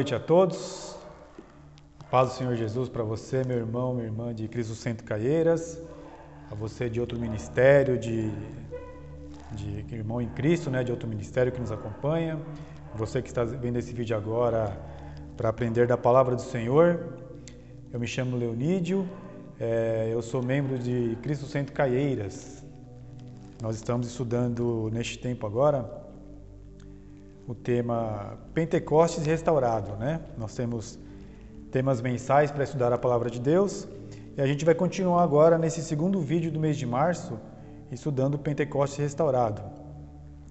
Noite a todos. Paz do Senhor Jesus para você, meu irmão, minha irmã de Cristo Centro Caieiras, a você de outro ministério, de, de irmão em Cristo, né, de outro ministério que nos acompanha, você que está vendo esse vídeo agora para aprender da palavra do Senhor. Eu me chamo Leonídio, é, eu sou membro de Cristo Centro Caieiras. Nós estamos estudando neste tempo agora o tema Pentecostes restaurado, né? Nós temos temas mensais para estudar a palavra de Deus e a gente vai continuar agora nesse segundo vídeo do mês de março estudando Pentecostes restaurado.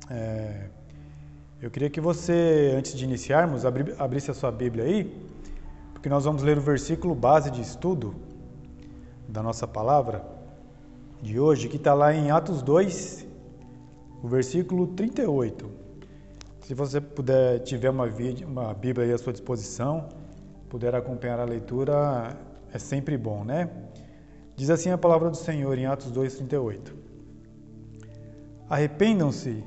É, eu queria que você, antes de iniciarmos, abri, abrisse a sua Bíblia aí, porque nós vamos ler o versículo base de estudo da nossa palavra de hoje, que está lá em Atos 2, o versículo 38. Se você puder, tiver uma, uma Bíblia aí à sua disposição, puder acompanhar a leitura, é sempre bom, né? Diz assim a palavra do Senhor em Atos 2,38. Arrependam-se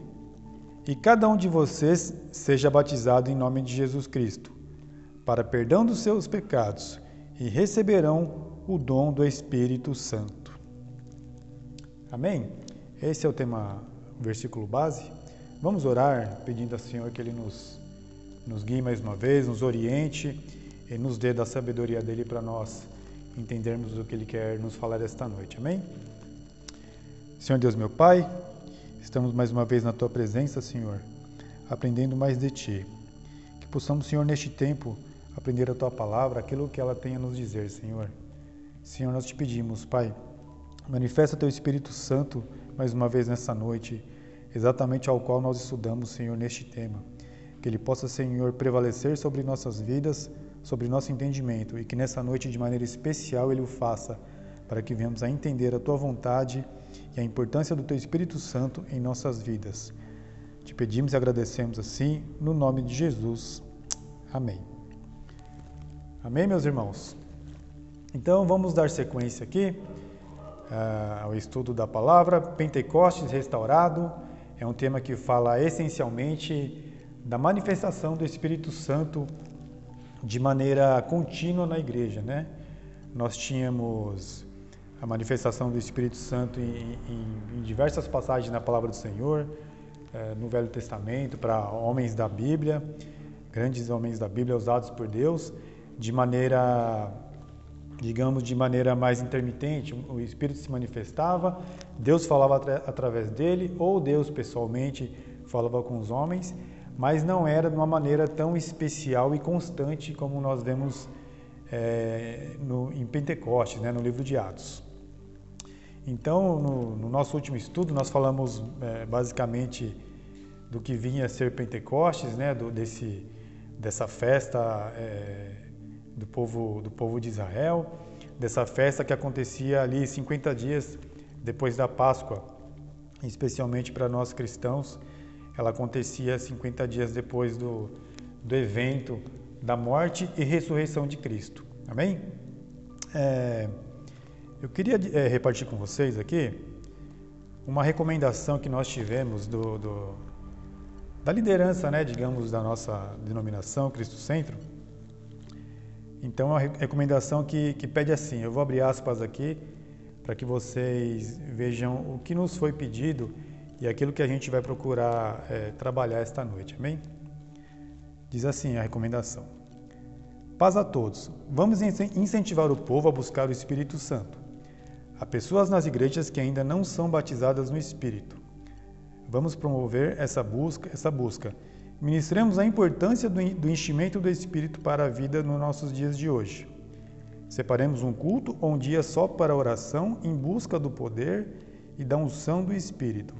e cada um de vocês seja batizado em nome de Jesus Cristo, para perdão dos seus pecados, e receberão o dom do Espírito Santo. Amém? Esse é o tema, o versículo base. Vamos orar pedindo ao Senhor que Ele nos, nos guie mais uma vez, nos oriente e nos dê da sabedoria dele para nós entendermos o que Ele quer nos falar esta noite. Amém? Senhor Deus, meu Pai, estamos mais uma vez na Tua presença, Senhor, aprendendo mais de Ti. Que possamos, Senhor, neste tempo, aprender a Tua palavra, aquilo que ela tem a nos dizer, Senhor. Senhor, nós te pedimos, Pai, manifesta Teu Espírito Santo mais uma vez nessa noite exatamente ao qual nós estudamos, Senhor, neste tema. Que Ele possa, Senhor, prevalecer sobre nossas vidas, sobre nosso entendimento e que nessa noite, de maneira especial, Ele o faça, para que venhamos a entender a Tua vontade e a importância do Teu Espírito Santo em nossas vidas. Te pedimos e agradecemos assim, no nome de Jesus. Amém. Amém, meus irmãos? Então vamos dar sequência aqui uh, ao estudo da palavra, Pentecostes restaurado. É um tema que fala essencialmente da manifestação do Espírito Santo de maneira contínua na igreja, né? Nós tínhamos a manifestação do Espírito Santo em, em, em diversas passagens na palavra do Senhor, eh, no Velho Testamento, para homens da Bíblia, grandes homens da Bíblia usados por Deus, de maneira digamos, de maneira mais intermitente, o Espírito se manifestava, Deus falava através dele, ou Deus pessoalmente falava com os homens, mas não era de uma maneira tão especial e constante como nós vemos é, no, em Pentecostes, né, no livro de Atos. Então, no, no nosso último estudo, nós falamos é, basicamente do que vinha a ser Pentecostes, né, do, desse, dessa festa é, do povo, do povo de Israel, dessa festa que acontecia ali 50 dias depois da Páscoa, especialmente para nós cristãos, ela acontecia 50 dias depois do, do evento da morte e ressurreição de Cristo. Amém? É, eu queria é, repartir com vocês aqui uma recomendação que nós tivemos do, do, da liderança, né, digamos, da nossa denominação Cristo Centro então, é uma recomendação que, que pede assim: eu vou abrir aspas aqui para que vocês vejam o que nos foi pedido e aquilo que a gente vai procurar é, trabalhar esta noite. Amém? Diz assim a recomendação: Paz a todos. Vamos incentivar o povo a buscar o Espírito Santo. Há pessoas nas igrejas que ainda não são batizadas no Espírito. Vamos promover essa busca, essa busca Ministremos a importância do enchimento do Espírito para a vida nos nossos dias de hoje. Separemos um culto ou um dia só para oração em busca do poder e da unção do Espírito.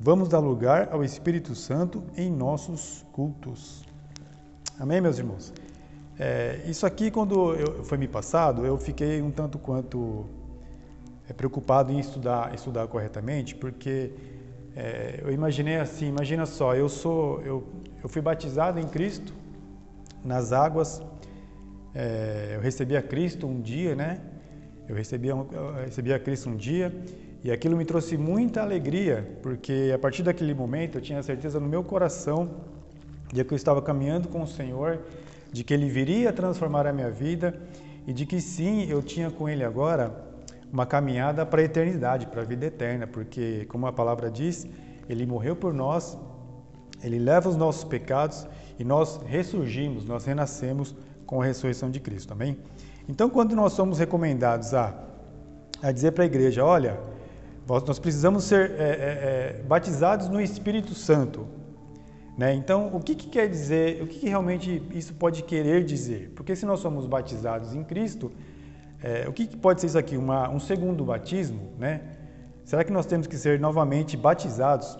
Vamos dar lugar ao Espírito Santo em nossos cultos. Amém, meus irmãos? É, isso aqui, quando eu, foi me passado, eu fiquei um tanto quanto é, preocupado em estudar, estudar corretamente, porque é, eu imaginei assim, imagina só, eu sou, eu, eu fui batizado em Cristo nas águas, é, eu recebi a Cristo um dia, né? Eu recebi, eu recebi a Cristo um dia e aquilo me trouxe muita alegria, porque a partir daquele momento eu tinha certeza no meu coração de que eu estava caminhando com o Senhor, de que Ele viria transformar a minha vida e de que sim, eu tinha com Ele agora uma caminhada para a eternidade, para a vida eterna, porque, como a palavra diz, Ele morreu por nós, Ele leva os nossos pecados e nós ressurgimos, nós renascemos com a ressurreição de Cristo, amém? Então, quando nós somos recomendados a, a dizer para a igreja, olha, nós precisamos ser é, é, é, batizados no Espírito Santo. Né? Então, o que, que quer dizer, o que, que, realmente isso pode querer dizer? Porque se nós somos batizados em Cristo, é, o que, que, pode ser isso aqui? Uma, um segundo batismo? Né? Será que nós temos que ser novamente batizados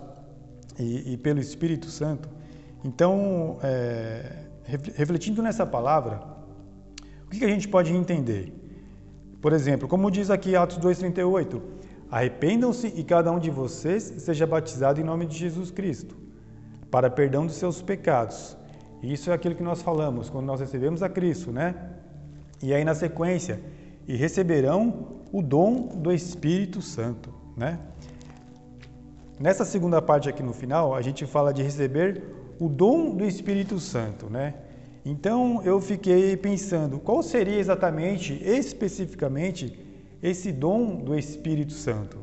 e, e pelo Espírito Santo? Então, é, refletindo nessa palavra, o que, que a gente pode entender? Por exemplo, como diz aqui Atos 2,38, Arrependam-se e cada um de vocês seja batizado em nome de Jesus Cristo, para perdão dos seus pecados. Isso é aquilo que nós falamos quando nós recebemos a Cristo, né? E aí na sequência, e receberão o dom do Espírito Santo, né? Nessa segunda parte aqui no final, a gente fala de receber o dom do Espírito Santo, né? Então eu fiquei pensando, qual seria exatamente, especificamente, esse dom do Espírito Santo?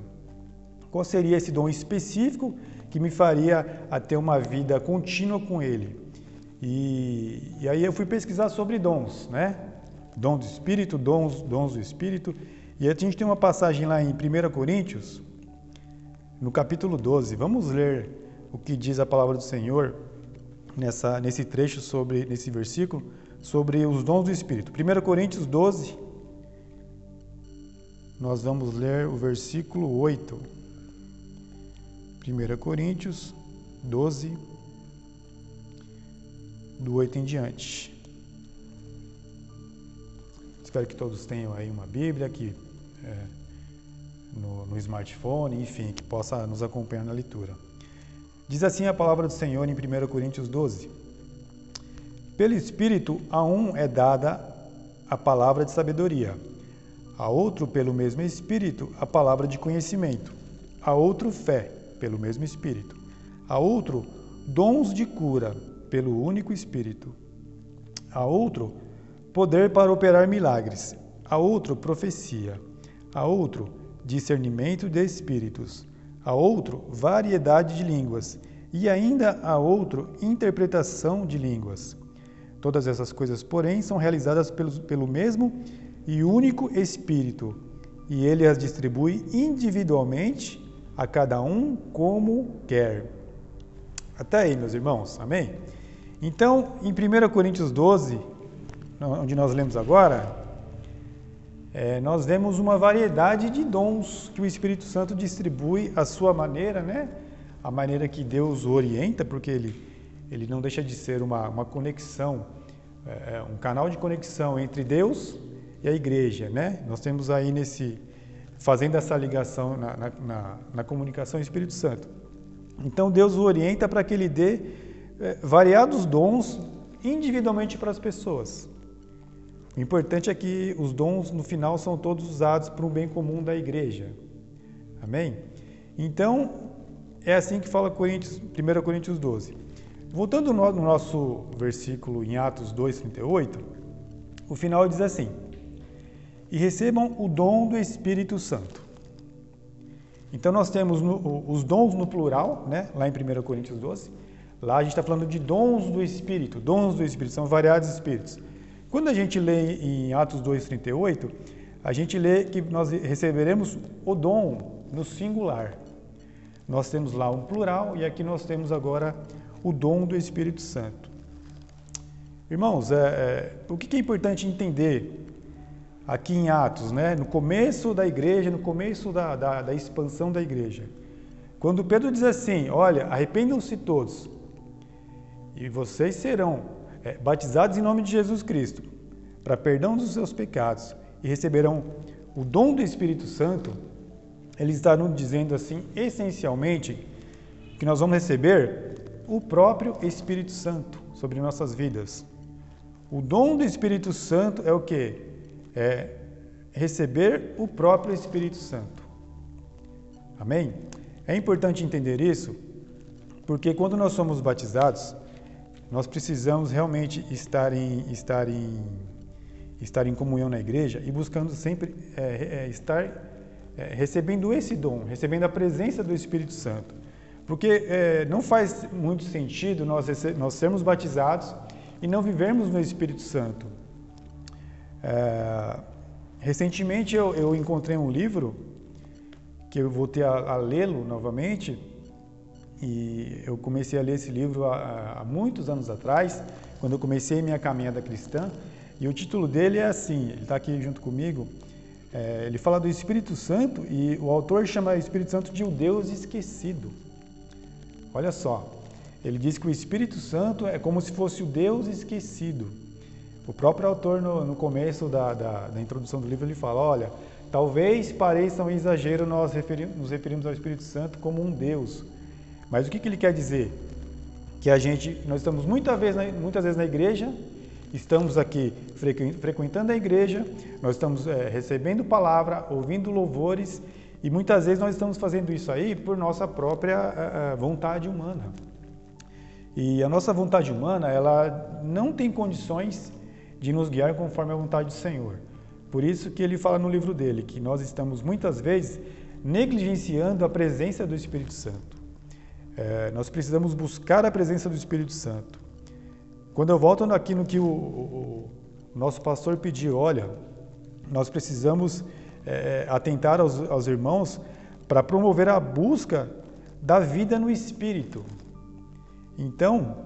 Qual seria esse dom específico que me faria a ter uma vida contínua com Ele? E, e aí eu fui pesquisar sobre dons, né? Dom do Espírito, dons, dons do Espírito. E a gente tem uma passagem lá em 1 Coríntios, no capítulo 12. Vamos ler o que diz a palavra do Senhor nessa, nesse trecho, sobre, nesse versículo, sobre os dons do Espírito. 1 Coríntios 12, nós vamos ler o versículo 8. 1 Coríntios 12, do 8 em diante. Espero que todos tenham aí uma Bíblia aqui é, no, no smartphone, enfim, que possa nos acompanhar na leitura. Diz assim a palavra do Senhor em 1 Coríntios 12: Pelo Espírito a um é dada a palavra de sabedoria a outro, pelo mesmo Espírito, a palavra de conhecimento, a outro, fé, pelo mesmo Espírito, a outro, dons de cura, pelo único Espírito, a outro, poder para operar milagres, a outro, profecia, a outro, discernimento de espíritos, a outro, variedade de línguas, e ainda a outro, interpretação de línguas. Todas essas coisas, porém, são realizadas pelo, pelo mesmo e único Espírito, e ele as distribui individualmente a cada um como quer. Até aí, meus irmãos, amém? Então, em 1 Coríntios 12, onde nós lemos agora, é, nós vemos uma variedade de dons que o Espírito Santo distribui à sua maneira, né? A maneira que Deus o orienta, porque ele, ele não deixa de ser uma, uma conexão, é, é um canal de conexão entre Deus e a igreja, né? Nós temos aí nesse fazendo essa ligação na, na, na, na comunicação Espírito Santo. Então Deus o orienta para que ele dê é, variados dons individualmente para as pessoas. O importante é que os dons no final são todos usados para o bem comum da igreja. Amém? Então, é assim que fala Coríntios, 1 Coríntios 12. Voltando no nosso versículo em Atos 2,38, o final diz assim: e recebam o dom do Espírito Santo. Então nós temos no, os dons no plural, né? lá em 1 Coríntios 12. Lá a gente está falando de dons do Espírito, dons do Espírito, são variados espíritos. Quando a gente lê em Atos 2,38, a gente lê que nós receberemos o dom no singular. Nós temos lá um plural e aqui nós temos agora o dom do Espírito Santo. Irmãos, é, é, o que é importante entender aqui em Atos, né? no começo da igreja, no começo da, da, da expansão da igreja. Quando Pedro diz assim: Olha, arrependam-se todos, e vocês serão é, batizados em nome de Jesus Cristo, para perdão dos seus pecados, e receberão o dom do Espírito Santo, eles estarão dizendo assim, essencialmente, que nós vamos receber o próprio Espírito Santo sobre nossas vidas. O dom do Espírito Santo é o que? é receber o próprio Espírito Santo. Amém? É importante entender isso, porque quando nós somos batizados, nós precisamos realmente estar em, estar em, estar em comunhão na igreja e buscando sempre é, é, estar é, recebendo esse dom, recebendo a presença do Espírito Santo. Porque é, não faz muito sentido nós, nós sermos batizados e não vivermos no Espírito Santo. É, recentemente eu, eu, encontrei um livro que eu voltei a, a lê-lo novamente e eu comecei a ler esse livro há, há muitos anos atrás, quando eu comecei minha caminhada cristã. E o título dele é assim, ele está aqui junto comigo. É, ele fala do Espírito Santo e o autor chama o Espírito Santo de o Deus esquecido. Olha só, ele diz que o Espírito Santo é como se fosse o Deus esquecido. O próprio autor, no, no começo da, da, da, introdução do livro, ele fala: olha, talvez pareça um exagero nós nos referirmos ao Espírito Santo como um Deus. Mas o que, que ele quer dizer? Que a gente, nós estamos muitas vezes, na, muitas vezes na igreja, estamos aqui frequentando a igreja, nós estamos é, recebendo palavra, ouvindo louvores e muitas vezes nós estamos fazendo isso aí por nossa própria uh, vontade humana. E a nossa vontade humana, ela não tem condições de nos guiar conforme a vontade do Senhor. Por isso que ele fala no livro dele que nós estamos muitas vezes negligenciando a presença do Espírito Santo. É, nós precisamos buscar a presença do Espírito Santo. Quando eu volto aqui no que o, o, o nosso pastor pediu, olha, nós precisamos é, atentar aos, aos irmãos para promover a busca da vida no Espírito. Então,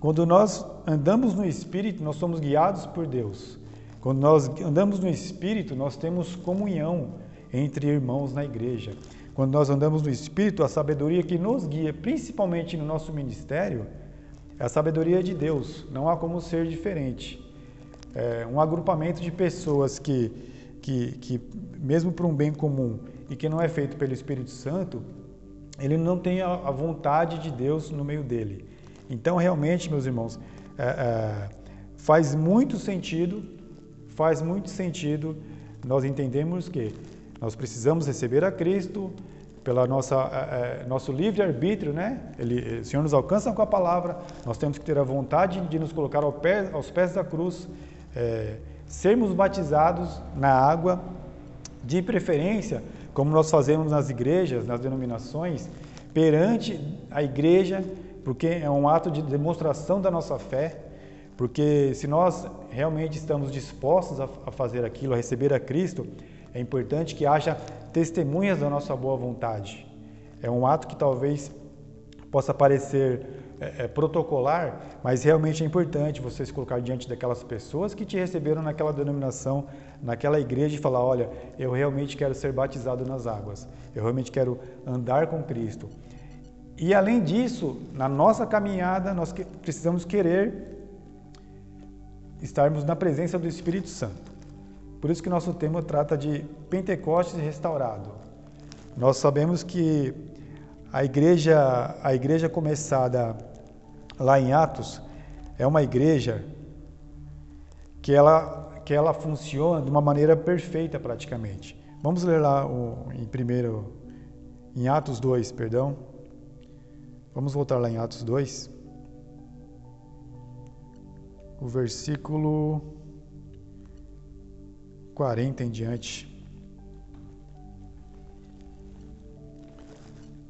quando nós andamos no Espírito, nós somos guiados por Deus. Quando nós andamos no Espírito, nós temos comunhão entre irmãos na igreja. Quando nós andamos no Espírito, a sabedoria que nos guia, principalmente no nosso ministério, é a sabedoria de Deus. Não há como ser diferente. É um agrupamento de pessoas que que, que mesmo para um bem comum e que não é feito pelo Espírito Santo, ele não tem a, a vontade de Deus no meio dele. Então, realmente, meus irmãos, é, é, faz muito sentido, faz muito sentido nós entendemos que nós precisamos receber a Cristo pela nossa é, nosso livre arbítrio, né? Ele, o Senhor nos alcança com a palavra. Nós temos que ter a vontade de nos colocar ao pé, aos pés da cruz. É, sermos batizados na água, de preferência, como nós fazemos nas igrejas, nas denominações, perante a igreja, porque é um ato de demonstração da nossa fé, porque se nós realmente estamos dispostos a fazer aquilo, a receber a Cristo, é importante que haja testemunhas da nossa boa vontade. É um ato que talvez possa parecer é, é, protocolar, mas realmente é importante você se colocar diante daquelas pessoas que te receberam naquela denominação, naquela igreja e falar: olha, eu realmente quero ser batizado nas águas, eu realmente quero andar com Cristo. E além disso, na nossa caminhada, nós precisamos querer estarmos na presença do Espírito Santo. Por isso que nosso tema trata de Pentecostes restaurado. Nós sabemos que a igreja, a igreja começada lá em Atos, é uma igreja que ela, que ela funciona de uma maneira perfeita praticamente. Vamos ler lá o, em primeiro, em Atos 2, perdão. Vamos voltar lá em Atos 2. O versículo 40 em diante.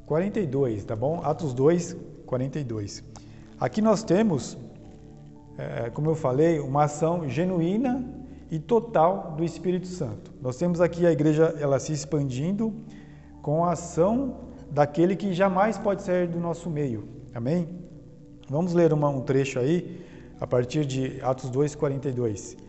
42, tá bom? Atos 2, 42. Aqui nós temos, é, como eu falei, uma ação genuína e total do Espírito Santo. Nós temos aqui a igreja ela se expandindo com a ação daquele que jamais pode sair do nosso meio. Amém? Vamos ler uma, um trecho aí, a partir de Atos 2, 42.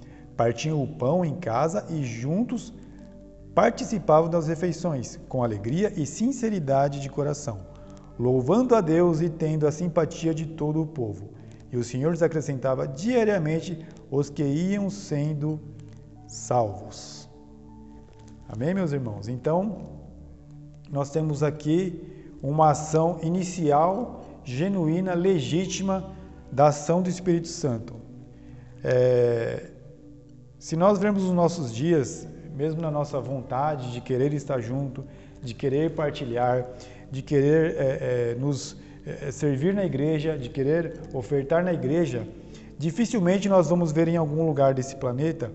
partiam o pão em casa e juntos participavam das refeições, com alegria e sinceridade de coração louvando a Deus e tendo a simpatia de todo o povo. e o Senhor lhes acrescentava diariamente os que iam sendo salvos. Amém, meus irmãos? Então, nós temos aqui uma ação inicial, genuína, legítima da ação do Espírito Santo. É, se nós vemos os nossos dias, mesmo na nossa vontade de querer estar junto, de querer partilhar, de querer é, é, nos é, servir na igreja, de querer ofertar na igreja, dificilmente nós vamos ver em algum lugar desse planeta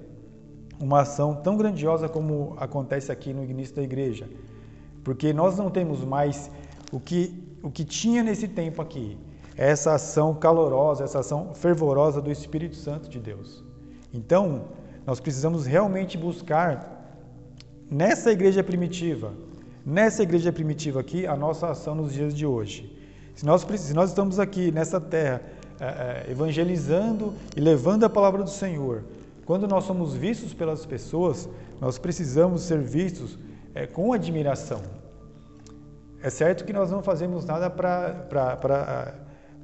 uma ação tão grandiosa como acontece aqui no início da igreja. Porque nós não temos mais o que, o que tinha nesse tempo aqui, essa ação calorosa, essa ação fervorosa do Espírito Santo de Deus. Então, nós precisamos realmente buscar nessa igreja primitiva, nessa igreja primitiva aqui, a nossa ação nos dias de hoje. Se nós, se nós estamos aqui nessa terra é, é, evangelizando e levando a palavra do Senhor, quando nós somos vistos pelas pessoas, nós precisamos ser vistos é, com admiração. É certo que nós não fazemos nada para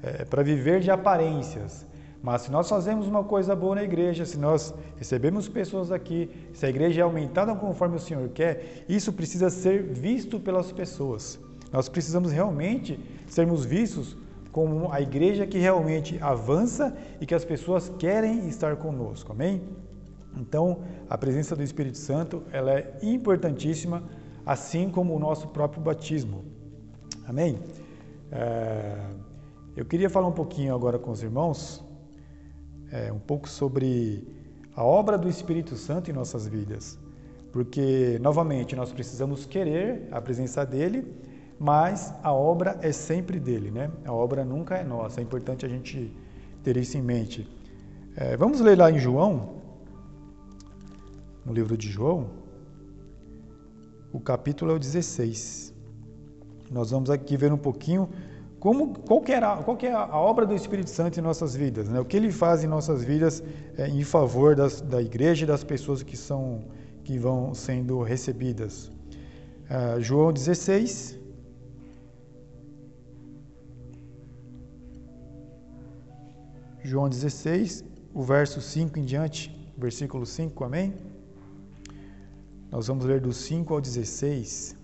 é, viver de aparências, mas se nós fazemos uma coisa boa na igreja, se nós recebemos pessoas aqui, se a igreja é aumentada conforme o Senhor quer, isso precisa ser visto pelas pessoas. Nós precisamos realmente sermos vistos como a igreja que realmente avança e que as pessoas querem estar conosco. Amém? Então, a presença do Espírito Santo, ela é importantíssima, assim como o nosso próprio batismo. Amém? É, eu queria falar um pouquinho agora com os irmãos, é, um pouco sobre a obra do Espírito Santo em nossas vidas. Porque, novamente, nós precisamos querer a presença dele, mas a obra é sempre dele, né? A obra nunca é nossa. É importante a gente ter isso em mente. É, vamos ler lá em João, no livro de João, o capítulo é o 16. Nós vamos aqui ver um pouquinho como, qual, que era, qual é a obra do Espírito Santo em nossas vidas, né? o que ele faz em nossas vidas é, em favor das, da igreja e das pessoas que, são, que vão sendo recebidas. É, João 16, João 16, o verso 5 em diante, versículo 5, amém? Nós vamos ler do 5 ao 16.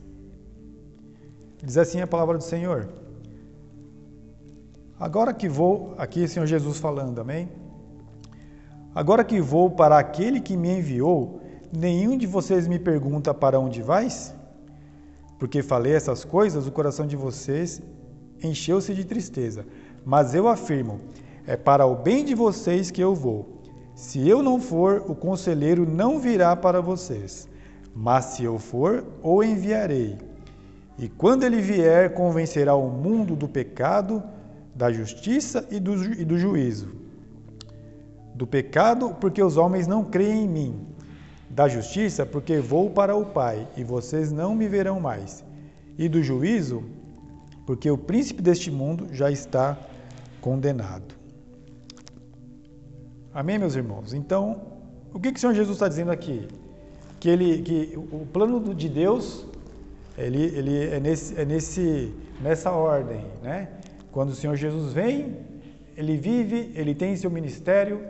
Diz assim a palavra do Senhor. Agora que vou, aqui o Senhor Jesus falando, amém? Agora que vou para aquele que me enviou, nenhum de vocês me pergunta para onde vais? Porque falei essas coisas, o coração de vocês encheu-se de tristeza. Mas eu afirmo, é para o bem de vocês que eu vou. Se eu não for, o conselheiro não virá para vocês. Mas se eu for, o enviarei. E quando ele vier, convencerá o mundo do pecado, da justiça e do, e do juízo. Do pecado, porque os homens não creem em mim. Da justiça, porque vou para o Pai e vocês não me verão mais. E do juízo, porque o príncipe deste mundo já está condenado. Amém, meus irmãos? Então, o que, que o Senhor Jesus está dizendo aqui? Que, ele, que o plano de Deus ele, ele é, nesse, é nesse, nessa ordem, né? Quando o Senhor Jesus vem, ele vive, ele tem seu ministério,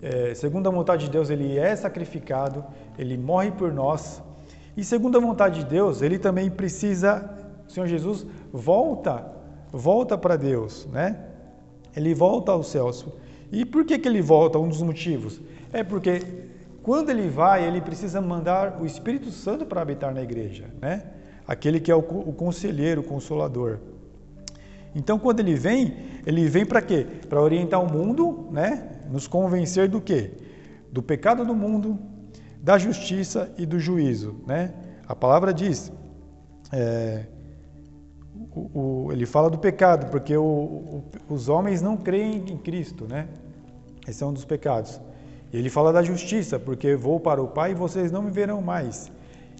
é, segundo a vontade de Deus, ele é sacrificado, ele morre por nós, e segundo a vontade de Deus, ele também precisa, o Senhor Jesus volta, volta para Deus, né? Ele volta aos céus. E por que, que ele volta? Um dos motivos é porque quando ele vai, ele precisa mandar o Espírito Santo para habitar na igreja, né? Aquele que é o, o conselheiro, o consolador. Então, quando ele vem, ele vem para quê? Para orientar o mundo, né? Nos convencer do quê? Do pecado do mundo, da justiça e do juízo, né? A palavra diz, é, o, o, ele fala do pecado, porque o, os homens não creem em Cristo, né? Esse é um dos pecados. E ele fala da justiça, porque vou para o Pai e vocês não me verão mais.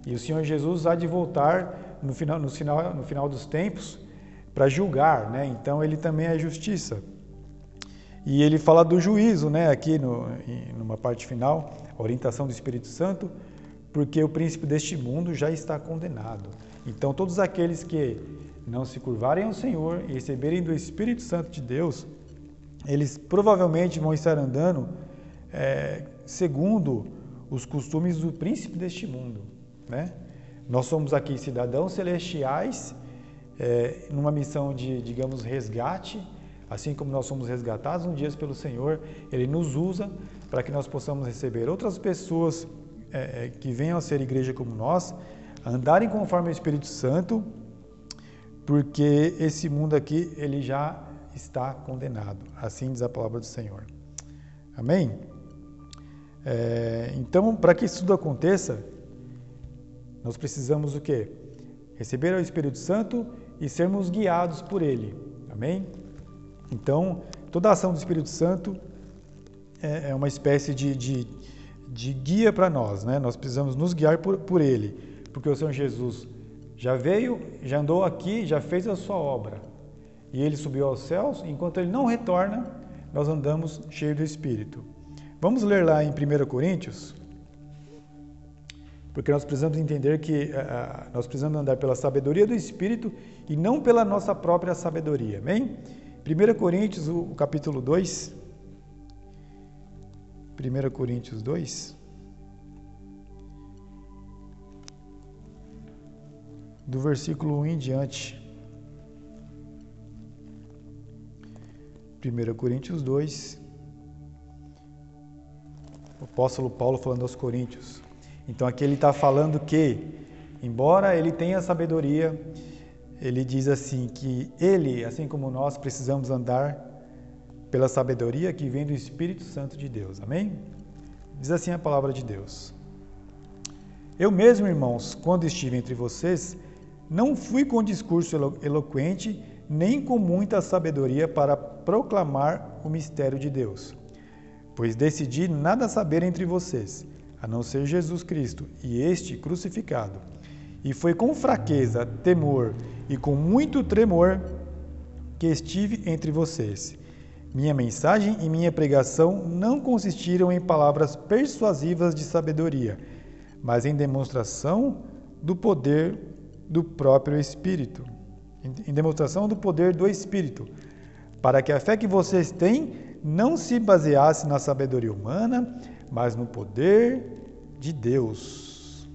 E o Senhor Jesus há de voltar no final, no final, no final dos tempos para julgar, né? Então ele também é justiça. E ele fala do juízo, né? Aqui no, numa parte final, orientação do Espírito Santo, porque o príncipe deste mundo já está condenado. Então todos aqueles que não se curvarem ao Senhor e receberem do Espírito Santo de Deus, eles provavelmente vão estar andando é, segundo os costumes do príncipe deste mundo. Né? Nós somos aqui cidadãos celestiais, é, numa missão de, digamos, resgate, assim como nós somos resgatados um dia pelo Senhor, Ele nos usa para que nós possamos receber outras pessoas é, é, que venham a ser igreja como nós, andarem conforme o Espírito Santo, porque esse mundo aqui ele já está condenado. Assim diz a palavra do Senhor. Amém? É, então, para que isso tudo aconteça, nós precisamos o quê? Receber o Espírito Santo e sermos guiados por Ele. Amém? Então, toda a ação do Espírito Santo é, é uma espécie de, de, de guia para nós, né? Nós precisamos nos guiar por, por Ele, porque o Senhor Jesus já veio, já andou aqui, já fez a sua obra. E Ele subiu aos céus, enquanto Ele não retorna, nós andamos cheios do Espírito. Vamos ler lá em 1 Coríntios, porque nós precisamos entender que uh, nós precisamos andar pela sabedoria do Espírito e não pela nossa própria sabedoria. Amém? 1 Coríntios, o, o capítulo 2. 1 Coríntios 2. Do versículo 1 em diante. 1 Coríntios 2. O apóstolo Paulo falando aos Coríntios. Então aqui ele está falando que, embora ele tenha sabedoria, ele diz assim que ele, assim como nós, precisamos andar pela sabedoria que vem do Espírito Santo de Deus. Amém? Diz assim a palavra de Deus. Eu mesmo, irmãos, quando estive entre vocês, não fui com discurso elo eloquente, nem com muita sabedoria para proclamar o mistério de Deus, pois decidi nada saber entre vocês, a não ser Jesus Cristo e este crucificado. E foi com fraqueza, temor e com muito tremor que estive entre vocês. Minha mensagem e minha pregação não consistiram em palavras persuasivas de sabedoria, mas em demonstração do poder do próprio Espírito. Em demonstração do poder do Espírito, para que a fé que vocês têm não se baseasse na sabedoria humana, mas no poder de Deus.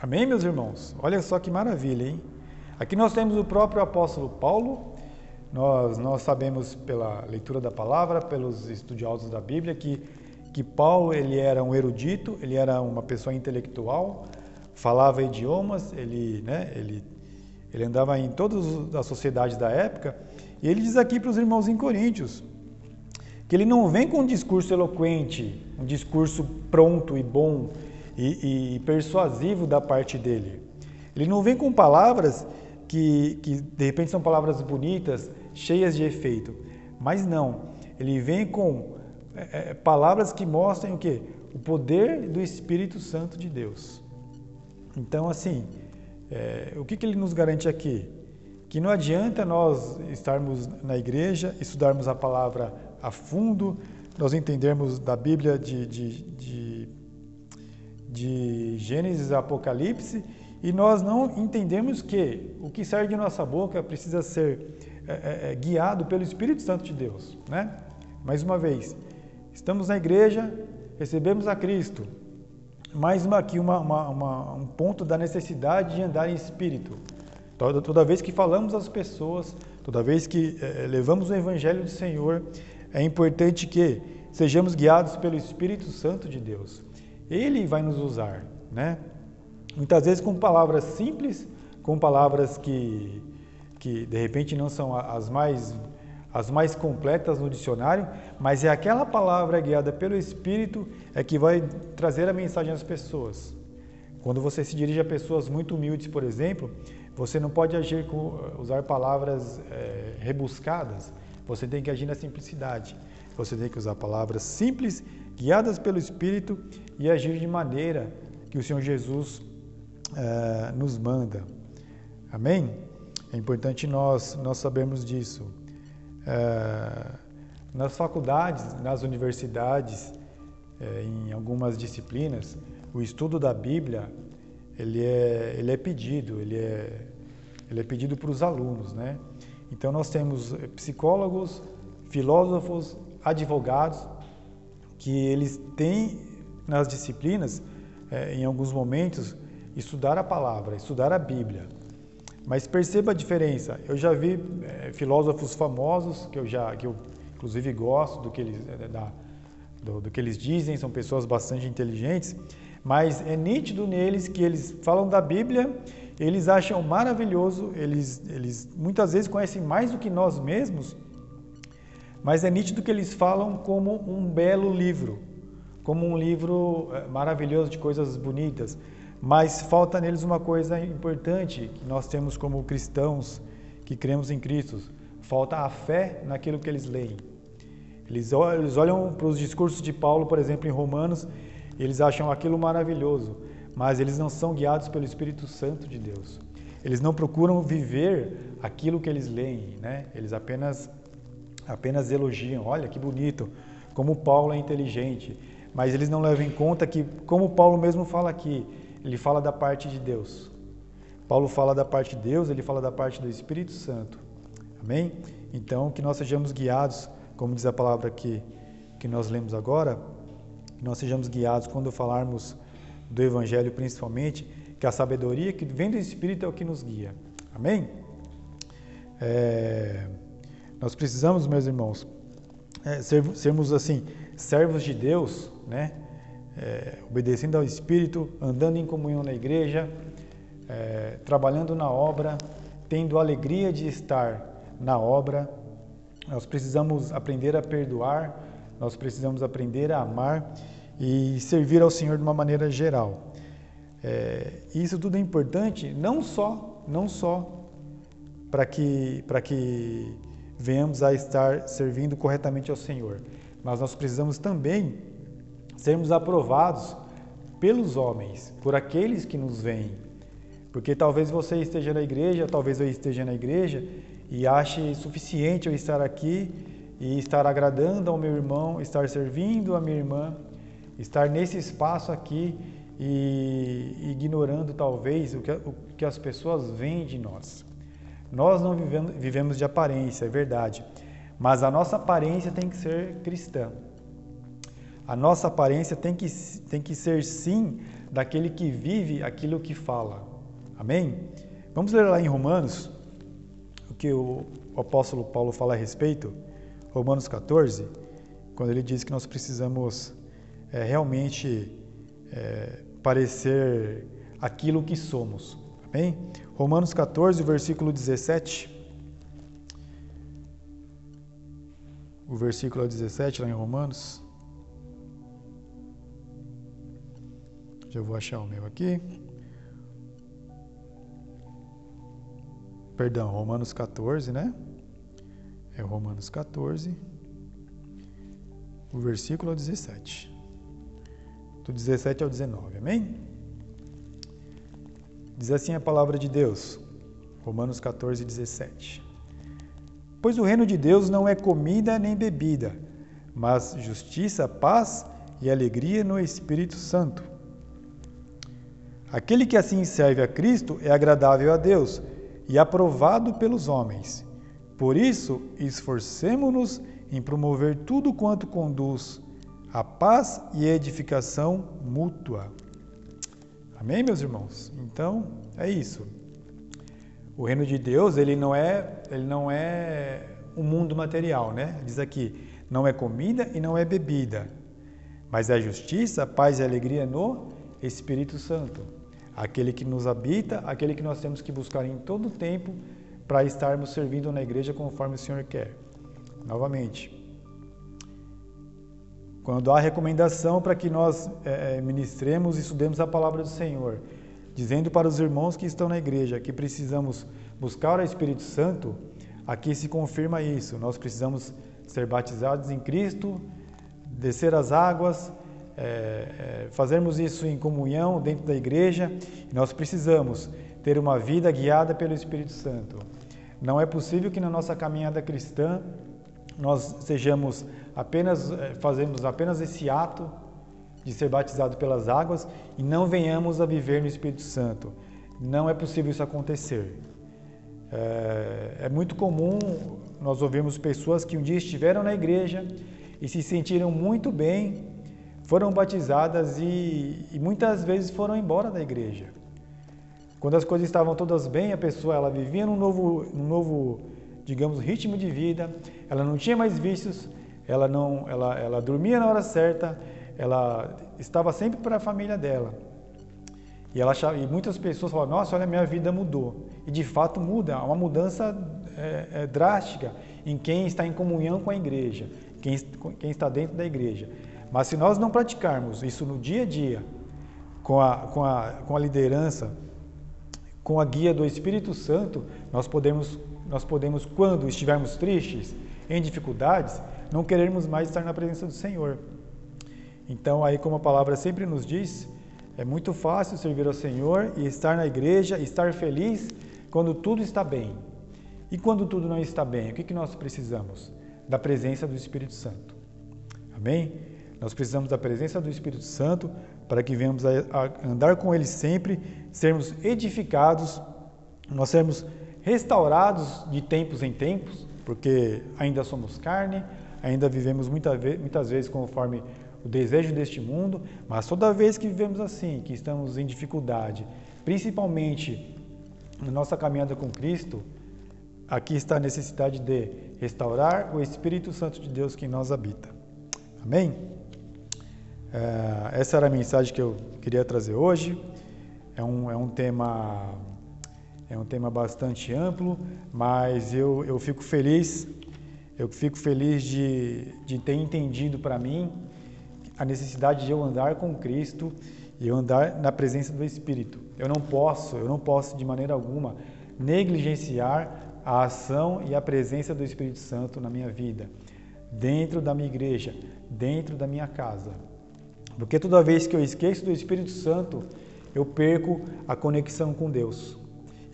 Amém, meus irmãos? Olha só que maravilha, hein? Aqui nós temos o próprio apóstolo Paulo nós, nós sabemos pela leitura da palavra, pelos estudiosos da Bíblia, que, que Paulo ele era um erudito, ele era uma pessoa intelectual, falava idiomas, ele, né, ele, ele andava em todas as sociedades da época. E ele diz aqui para os irmãos em Coríntios que ele não vem com um discurso eloquente, um discurso pronto e bom e, e persuasivo da parte dele. Ele não vem com palavras que, que de repente são palavras bonitas, cheias de efeito. Mas não, ele vem com é, é, palavras que mostrem o que? O poder do Espírito Santo de Deus. Então, assim, é, o que, que ele nos garante aqui? Que não adianta nós estarmos na igreja, estudarmos a palavra a fundo, nós entendermos da Bíblia de, de, de, de Gênesis a Apocalipse e nós não entendemos que o que sai de nossa boca precisa ser é, é, é, guiado pelo Espírito Santo de Deus. Né? Mais uma vez, estamos na igreja, recebemos a Cristo. Mais uma, aqui uma, uma, uma, um ponto da necessidade de andar em Espírito. Toda, toda vez que falamos às pessoas, toda vez que é, levamos o Evangelho do Senhor, é importante que sejamos guiados pelo Espírito Santo de Deus. Ele vai nos usar, né? Muitas vezes com palavras simples, com palavras que que de repente não são as mais as mais completas no dicionário, mas é aquela palavra guiada pelo Espírito é que vai trazer a mensagem às pessoas. Quando você se dirige a pessoas muito humildes, por exemplo, você não pode agir com usar palavras é, rebuscadas. Você tem que agir na simplicidade. Você tem que usar palavras simples, guiadas pelo Espírito e agir de maneira que o Senhor Jesus é, nos manda. Amém? É importante nós, nós sabermos disso. É, nas faculdades, nas universidades, é, em algumas disciplinas, o estudo da Bíblia ele é, ele é pedido, ele é, ele é pedido para os alunos, né? Então nós temos psicólogos, filósofos, advogados, que eles têm nas disciplinas, é, em alguns momentos, estudar a palavra, estudar a Bíblia. Mas perceba a diferença. Eu já vi é, filósofos famosos que eu já, que eu inclusive gosto do que eles, da, do, do que eles dizem, são pessoas bastante inteligentes, mas é nítido neles que eles falam da Bíblia, eles acham maravilhoso, eles, eles muitas vezes conhecem mais do que nós mesmos, mas é nítido que eles falam como um belo livro, como um livro é, maravilhoso de coisas bonitas, mas falta neles uma coisa importante que nós temos como cristãos que cremos em Cristo, falta a fé naquilo que eles leem. Eles olham, para os discursos de Paulo, por exemplo, em Romanos, eles acham aquilo maravilhoso, mas eles não são guiados pelo Espírito Santo de Deus. Eles não procuram viver aquilo que eles leem, né? Eles apenas apenas elogiam. Olha que bonito, como Paulo é inteligente. Mas eles não levam em conta que, como Paulo mesmo fala aqui, ele fala da parte de Deus. Paulo fala da parte de Deus, ele fala da parte do Espírito Santo. Amém? Então, que nós sejamos guiados como diz a palavra aqui que nós lemos agora, que nós sejamos guiados quando falarmos do Evangelho principalmente, que a sabedoria que vem do Espírito é o que nos guia. Amém? É, nós precisamos, meus irmãos, é, ser, sermos assim, servos de Deus, né? É, obedecendo ao Espírito, andando em comunhão na igreja, é, trabalhando na obra, tendo alegria de estar na obra, nós precisamos aprender a perdoar, nós precisamos aprender a amar e servir ao Senhor de uma maneira geral. É, isso tudo é importante, não só, não só para que para que venhamos a estar servindo corretamente ao Senhor, mas nós precisamos também sermos aprovados pelos homens, por aqueles que nos veem. Porque talvez você esteja na igreja, talvez eu esteja na igreja e ache suficiente eu estar aqui e estar agradando ao meu irmão, estar servindo a minha irmã, estar nesse espaço aqui e ignorando talvez o que, o que as pessoas veem de nós. Nós não vivemos, vivemos de aparência, é verdade, mas a nossa aparência tem que ser cristã. A nossa aparência tem que, tem que ser sim daquele que vive aquilo que fala. Amém? Vamos ler lá em Romanos, que o apóstolo Paulo fala a respeito, Romanos 14, quando ele diz que nós precisamos é, realmente é, parecer aquilo que somos. Amém? Romanos 14, versículo 17. O versículo 17 lá em Romanos. Já vou achar o meu aqui. perdão, Romanos 14, né? É Romanos 14, o versículo 17. Do 17 ao 19, amém? Diz assim a palavra de Deus, Romanos 14, 17. Pois o reino de Deus não é comida nem bebida, mas justiça, paz e alegria no Espírito Santo. Aquele que assim serve a Cristo é agradável a Deus e aprovado pelos homens. Por isso, esforcemo-nos em promover tudo quanto conduz à paz e edificação mútua. Amém, meus irmãos? Então, é isso. O reino de Deus, ele não é, ele não é um mundo material, né? Diz aqui, não é comida e não é bebida, mas é justiça, paz e alegria no Espírito Santo aquele que nos habita, aquele que nós temos que buscar em todo o tempo para estarmos servindo na igreja conforme o Senhor quer. Novamente, quando há recomendação para que nós é, ministremos e estudemos a palavra do Senhor, dizendo para os irmãos que estão na igreja que precisamos buscar o Espírito Santo, aqui se confirma isso. Nós precisamos ser batizados em Cristo, descer as águas, é, é, fazermos isso em comunhão dentro da igreja, nós precisamos ter uma vida guiada pelo Espírito Santo. Não é possível que na nossa caminhada cristã nós sejamos apenas é, fazemos apenas esse ato de ser batizado pelas águas e não venhamos a viver no Espírito Santo. Não é possível isso acontecer. É, é muito comum nós ouvirmos pessoas que um dia estiveram na igreja e se sentiram muito bem, foram batizadas e, e muitas vezes foram embora da igreja. Quando as coisas estavam todas bem, a pessoa ela vivia num novo, num novo, digamos, ritmo de vida. Ela não tinha mais vícios, ela não, ela, ela dormia na hora certa, ela estava sempre para a família dela. E, ela, e muitas pessoas falam, nossa, olha, minha vida mudou. E de fato muda, uma mudança é, é, drástica em quem está em comunhão com a igreja, quem, quem está dentro da igreja. Mas se nós não praticarmos isso no dia a dia, com a, com a, com a liderança, com a guia do Espírito Santo, nós podemos, nós podemos, quando estivermos tristes, em dificuldades, não querermos mais estar na presença do Senhor. Então, aí, como a palavra sempre nos diz, é muito fácil servir ao Senhor e estar na igreja, estar feliz quando tudo está bem. E quando tudo não está bem, o que, que nós precisamos? Da presença do Espírito Santo. Amém? Nós precisamos da presença do Espírito Santo para que venhamos a andar com Ele sempre, sermos edificados, nós sermos restaurados de tempos em tempos, porque ainda somos carne, ainda vivemos muitas vezes conforme o desejo deste mundo, mas toda vez que vivemos assim, que estamos em dificuldade, principalmente na nossa caminhada com Cristo, aqui está a necessidade de restaurar o Espírito Santo de Deus que em nós habita. Amém? É, essa era a mensagem que eu queria trazer hoje. É um, é um tema é um tema bastante amplo, mas eu, eu fico feliz, eu fico feliz de, de ter entendido para mim a necessidade de eu andar com Cristo e eu andar na presença do Espírito. Eu não posso, eu não posso de maneira alguma negligenciar a ação e a presença do Espírito Santo na minha vida, dentro da minha igreja, dentro da minha casa. Porque toda vez que eu esqueço do Espírito Santo, eu perco a conexão com Deus.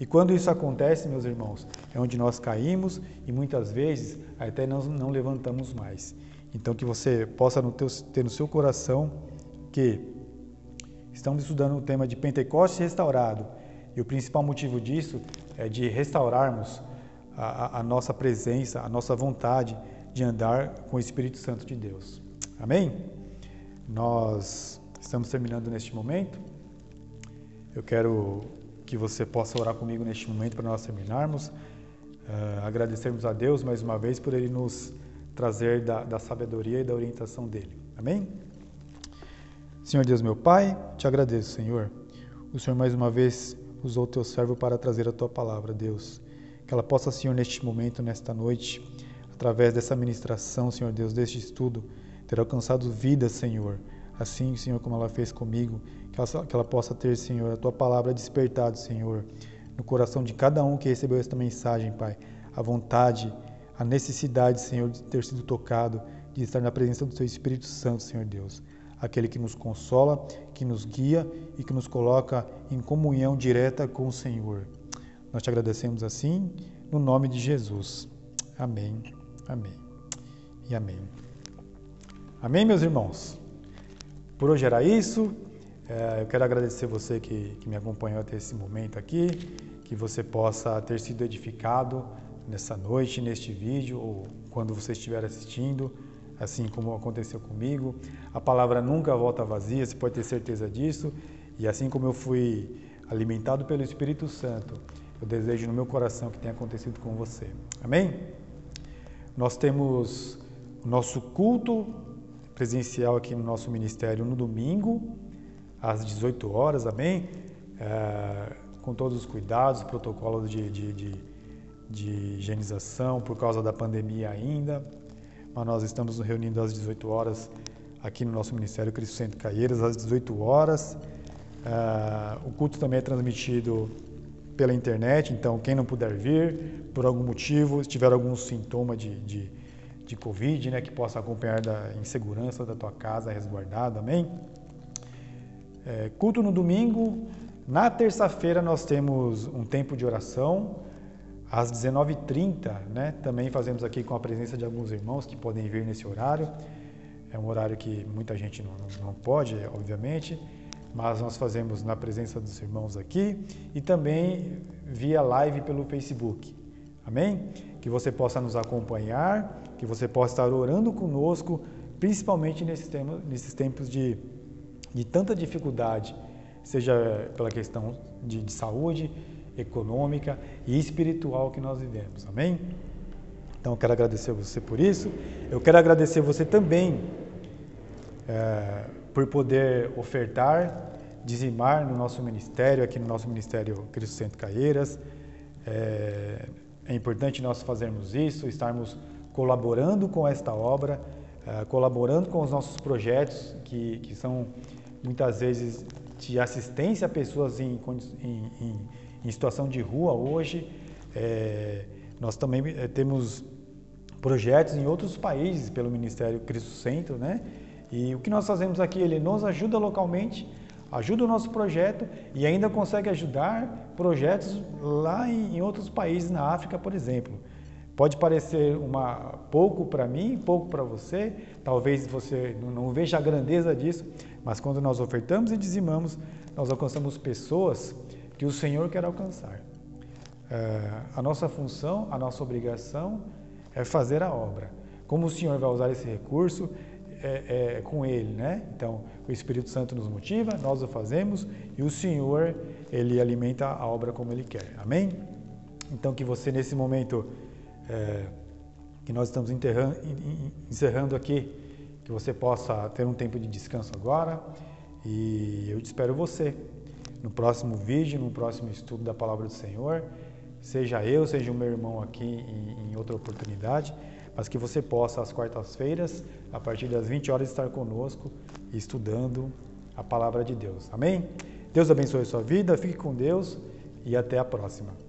E quando isso acontece, meus irmãos, é onde nós caímos e muitas vezes até nós não levantamos mais. Então que você possa ter no seu coração que estamos estudando o tema de Pentecostes restaurado. E o principal motivo disso é de restaurarmos a, a, nossa presença, a nossa vontade de andar com o Espírito Santo de Deus. Amém? Nós estamos terminando neste momento. Eu quero que você possa orar comigo neste momento para nós terminarmos. Uh, agradecermos a Deus mais uma vez por Ele nos trazer da, da sabedoria e da orientação dele. Amém? Senhor Deus, meu Pai, te agradeço, Senhor. O Senhor mais uma vez usou o teu servo para trazer a tua palavra, Deus. Que ela possa, Senhor, neste momento, nesta noite, através dessa ministração, Senhor Deus, deste estudo, ter alcançado vida, Senhor. Assim, Senhor, como ela fez comigo, que ela, que ela possa ter, Senhor, a tua palavra despertado, Senhor, no coração de cada um que recebeu esta mensagem, Pai. A vontade, a necessidade, Senhor, de ter sido tocado, de estar na presença do Teu Espírito Santo, Senhor Deus. Aquele que nos consola, que nos guia e que nos coloca em comunhão direta com o Senhor. Nós te agradecemos assim, no nome de Jesus. Amém, amém e amém. Amém, meus irmãos? Por hoje era isso. É, eu quero agradecer você que, que me acompanhou até esse momento aqui, que você possa ter sido edificado nessa noite, neste vídeo, ou quando você estiver assistindo, assim como aconteceu comigo. A palavra nunca volta vazia, você pode ter certeza disso. E assim como eu fui alimentado pelo Espírito Santo, eu desejo no meu coração que tenha acontecido com você. Amém? Nós temos o nosso culto presencial aqui no nosso ministério no domingo, às 18 horas, amém? É, com todos os cuidados, protocolos de, de, de, de higienização por causa da pandemia ainda. Mas nós estamos nos reunindo às 18 horas aqui no nosso Ministério Cristo Centro Caieiras, às 18 horas. É, o culto também é transmitido pela internet, então quem não puder vir, por algum motivo, se tiver algum sintoma de, de, de Covid, né, que possa acompanhar da, em segurança da tua casa, resguardado, amém? É, culto no domingo, na terça-feira nós temos um tempo de oração, às 19h30, né, também fazemos aqui com a presença de alguns irmãos que podem vir nesse horário, é um horário que muita gente não, não pode, obviamente, mas nós fazemos na presença dos irmãos aqui e também via live pelo Facebook. Amém? Que você possa nos acompanhar, que você possa estar orando conosco, principalmente nesses tempos, nesses tempos de, de tanta dificuldade, seja pela questão de, de saúde, econômica e espiritual que nós vivemos. Amém? Então eu quero agradecer você por isso. Eu quero agradecer você também é, por poder ofertar, dizimar no nosso ministério, aqui no nosso Ministério Cristo Centro Caieiras. É, é importante nós fazermos isso, estarmos colaborando com esta obra, é, colaborando com os nossos projetos, que, que são muitas vezes de assistência a pessoas em, em, em, em situação de rua hoje. É, nós também é, temos projetos em outros países pelo Ministério Cristo Centro, né? E o que nós fazemos aqui, ele nos ajuda localmente, ajuda o nosso projeto e ainda consegue ajudar projetos lá em, em outros países na África, por exemplo. Pode parecer uma pouco para mim, pouco para você, talvez você não, veja a grandeza disso, mas quando nós ofertamos e dizimamos, nós alcançamos pessoas que o Senhor quer alcançar. É, a nossa função, a nossa obrigação é fazer a obra. Como o Senhor vai usar esse recurso, é, é, com Ele, né? Então, o Espírito Santo nos motiva, nós o fazemos e o Senhor, Ele alimenta a obra como Ele quer. Amém? Então, que você nesse momento é, que nós estamos encerrando aqui, que você possa ter um tempo de descanso agora e eu espero você no próximo vídeo, no próximo estudo da Palavra do Senhor, seja eu, seja o meu irmão aqui em, em outra oportunidade mas que você possa, às quartas-feiras, a partir das 20 horas, estar conosco estudando a palavra de Deus. Amém? Deus abençoe a sua vida, fique com Deus e até a próxima.